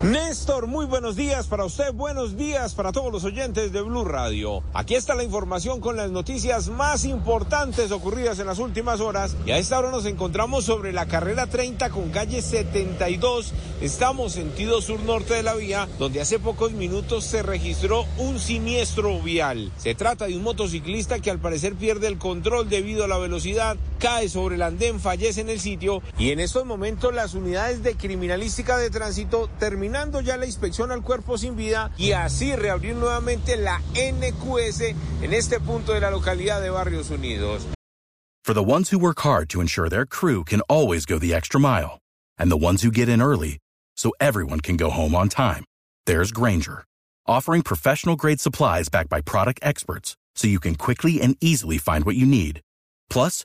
Néstor, muy buenos días para usted, buenos días para todos los oyentes de Blue Radio. Aquí está la información con las noticias más importantes ocurridas en las últimas horas y a esta hora nos encontramos sobre la carrera 30 con calle 72. Estamos sentido sur-norte de la vía, donde hace pocos minutos se registró un siniestro vial. Se trata de un motociclista que al parecer pierde el control debido a la velocidad, cae sobre el andén, fallece en el sitio y en estos momentos las unidades de criminalística de tránsito terminan terminando ya la inspección al cuerpo sin vida y así reabrir nuevamente la NQS en este punto de la localidad de Barrios Unidos. For the ones who work hard to ensure their crew can always go the extra mile, and the ones who get in early so everyone can go home on time, there's Granger, offering professional grade supplies backed by product experts so you can quickly and easily find what you need. Plus,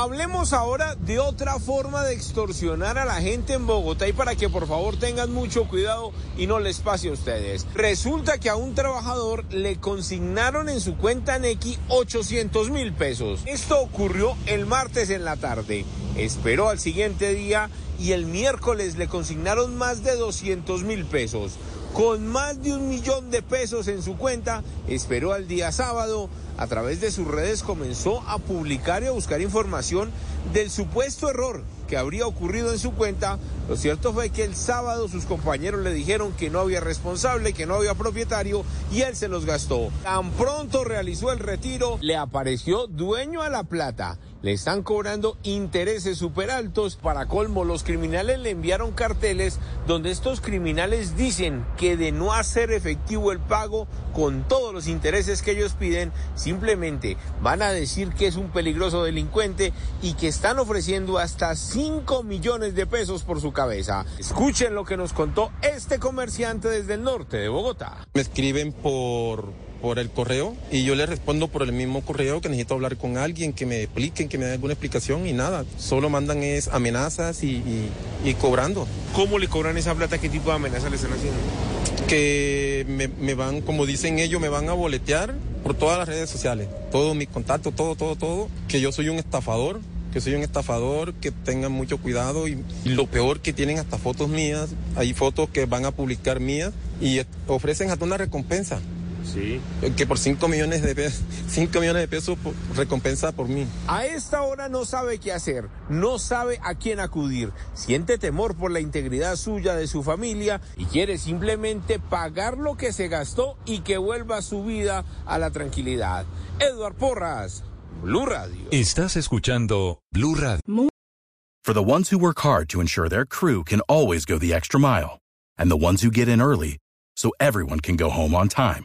Hablemos ahora de otra forma de extorsionar a la gente en Bogotá y para que por favor tengan mucho cuidado y no les pase a ustedes. Resulta que a un trabajador le consignaron en su cuenta Nequi 800 mil pesos. Esto ocurrió el martes en la tarde. Esperó al siguiente día y el miércoles le consignaron más de 200 mil pesos. Con más de un millón de pesos en su cuenta, esperó al día sábado. A través de sus redes comenzó a publicar y a buscar información del supuesto error que habría ocurrido en su cuenta. Lo cierto fue que el sábado sus compañeros le dijeron que no había responsable, que no había propietario y él se los gastó. Tan pronto realizó el retiro, le apareció dueño a la plata le están cobrando intereses súper altos. Para colmo, los criminales le enviaron carteles donde estos criminales dicen que de no hacer efectivo el pago con todos los intereses que ellos piden, simplemente van a decir que es un peligroso delincuente y que están ofreciendo hasta 5 millones de pesos por su cabeza. Escuchen lo que nos contó este comerciante desde el norte de Bogotá. Me escriben por por el correo y yo le respondo por el mismo correo que necesito hablar con alguien, que me expliquen, que me den alguna explicación y nada. Solo mandan es amenazas y, y, cobrando. ¿Cómo le cobran esa plata? ¿Qué tipo de amenazas le están haciendo? Que me, me van, como dicen ellos, me van a boletear por todas las redes sociales. Todos mis contactos, todo, todo, todo. Que yo soy un estafador que soy un estafador, que tengan mucho cuidado y, y, lo peor que tienen hasta fotos mías, hay fotos que van a publicar mías y ofrecen hasta una recompensa. Sí. Que por 5 millones de pesos, 5 millones de pesos recompensa por mí. A esta hora no sabe qué hacer, no sabe a quién acudir, siente temor por la integridad suya, de su familia y quiere simplemente pagar lo que se gastó y que vuelva su vida a la tranquilidad. Edward Porras, Blue Radio. Estás escuchando Blue Radio. For the ones who work hard to ensure their crew can always go the extra mile and the ones who get in early so everyone can go home on time.